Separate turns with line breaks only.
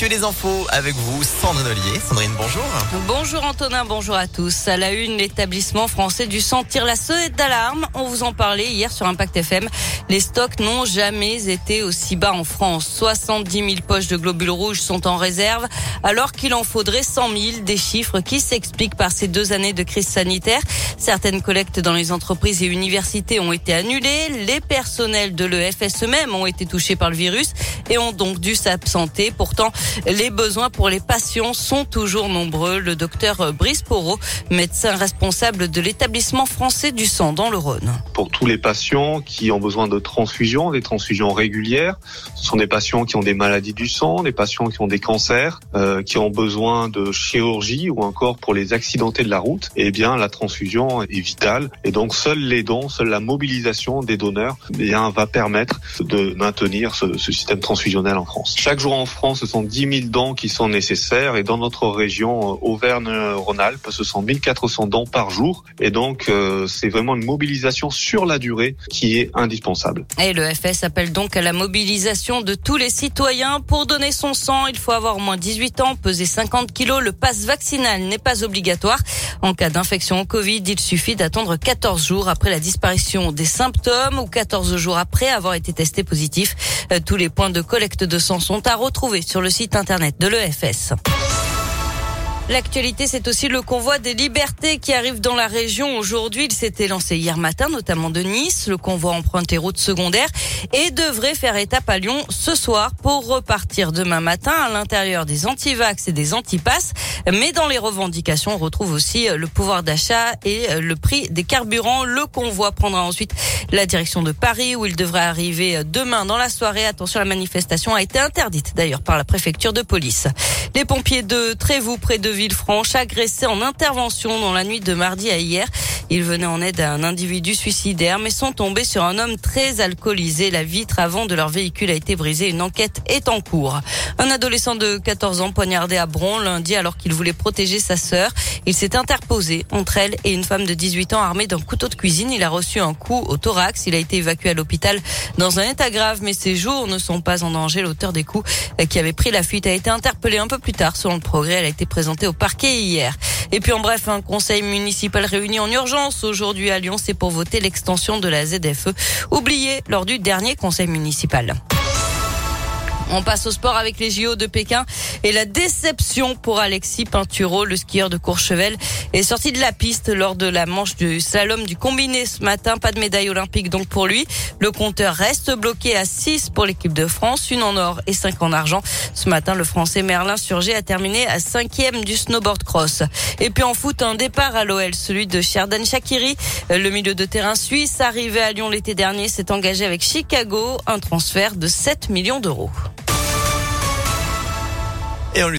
Les infos avec vous, Sandrine Ollier. Sandrine, bonjour.
Bonjour Antonin, bonjour à tous. À la une, l'établissement français du sang tire la sonnette d'alarme. On vous en parlait hier sur Impact FM. Les stocks n'ont jamais été aussi bas en France. 70 000 poches de globules rouges sont en réserve, alors qu'il en faudrait 100 000. Des chiffres qui s'expliquent par ces deux années de crise sanitaire. Certaines collectes dans les entreprises et universités ont été annulées. Les personnels de l'EFS eux-mêmes ont été touchés par le virus et ont donc dû s'absenter. Pourtant, les besoins pour les patients sont toujours nombreux. Le docteur Brice Porot, médecin responsable de l'établissement français du sang dans le Rhône.
Pour tous les patients qui ont besoin de transfusions, des transfusions régulières, ce sont des patients qui ont des maladies du sang, des patients qui ont des cancers, euh, qui ont besoin de chirurgie ou encore pour les accidentés de la route. Eh bien, la transfusion est vitale et donc seuls les dons, seule la mobilisation des donneurs, eh bien, va permettre de maintenir ce, ce système transfusionnel en France. Chaque jour en France, ce sont 10 000 dents qui sont nécessaires et dans notre région euh, Auvergne-Rhône-Alpes, ce sont 1400 dents par jour et donc euh, c'est vraiment une mobilisation sur la durée qui est indispensable.
Et le FS appelle donc à la mobilisation de tous les citoyens pour donner son sang. Il faut avoir au moins 18 ans, peser 50 kilos. Le passe vaccinal n'est pas obligatoire. En cas d'infection au Covid, il suffit d'attendre 14 jours après la disparition des symptômes ou 14 jours après avoir été testé positif. Euh, tous les points de collecte de sang sont à retrouver sur le site internet de l'EFS. L'actualité, c'est aussi le convoi des libertés qui arrive dans la région aujourd'hui. Il s'était lancé hier matin, notamment de Nice. Le convoi emprunte les routes secondaires et devrait faire étape à Lyon ce soir pour repartir demain matin à l'intérieur des antivax et des antipasses. Mais dans les revendications, on retrouve aussi le pouvoir d'achat et le prix des carburants. Le convoi prendra ensuite la direction de Paris où il devrait arriver demain dans la soirée. Attention, la manifestation a été interdite d'ailleurs par la préfecture de police. Les pompiers de Trévoux près de Villefranche, agressé en intervention dans la nuit de mardi à hier. Ils venaient en aide à un individu suicidaire, mais sont tombés sur un homme très alcoolisé. La vitre avant de leur véhicule a été brisée. Une enquête est en cours. Un adolescent de 14 ans poignardé à Bron lundi alors qu'il voulait protéger sa sœur. Il s'est interposé entre elle et une femme de 18 ans armée d'un couteau de cuisine. Il a reçu un coup au thorax. Il a été évacué à l'hôpital dans un état grave, mais ses jours ne sont pas en danger. L'auteur des coups qui avait pris la fuite a été interpellé un peu plus tard selon le progrès. Elle a été présentée au parquet hier. Et puis en bref, un conseil municipal réuni en aujourd'hui à Lyon, c'est pour voter l'extension de la ZFE oubliée lors du dernier conseil municipal. On passe au sport avec les JO de Pékin et la déception pour Alexis Pinturo, le skieur de Courchevel, est sorti de la piste lors de la manche du slalom du combiné ce matin. Pas de médaille olympique donc pour lui. Le compteur reste bloqué à 6 pour l'équipe de France, une en or et 5 en argent. Ce matin, le Français Merlin Surgé a terminé à 5e du snowboard cross. Et puis en foot, un départ à l'OL, celui de Sherdan Shakiri. Le milieu de terrain suisse, arrivé à Lyon l'été dernier, s'est engagé avec Chicago, un transfert de 7 millions d'euros.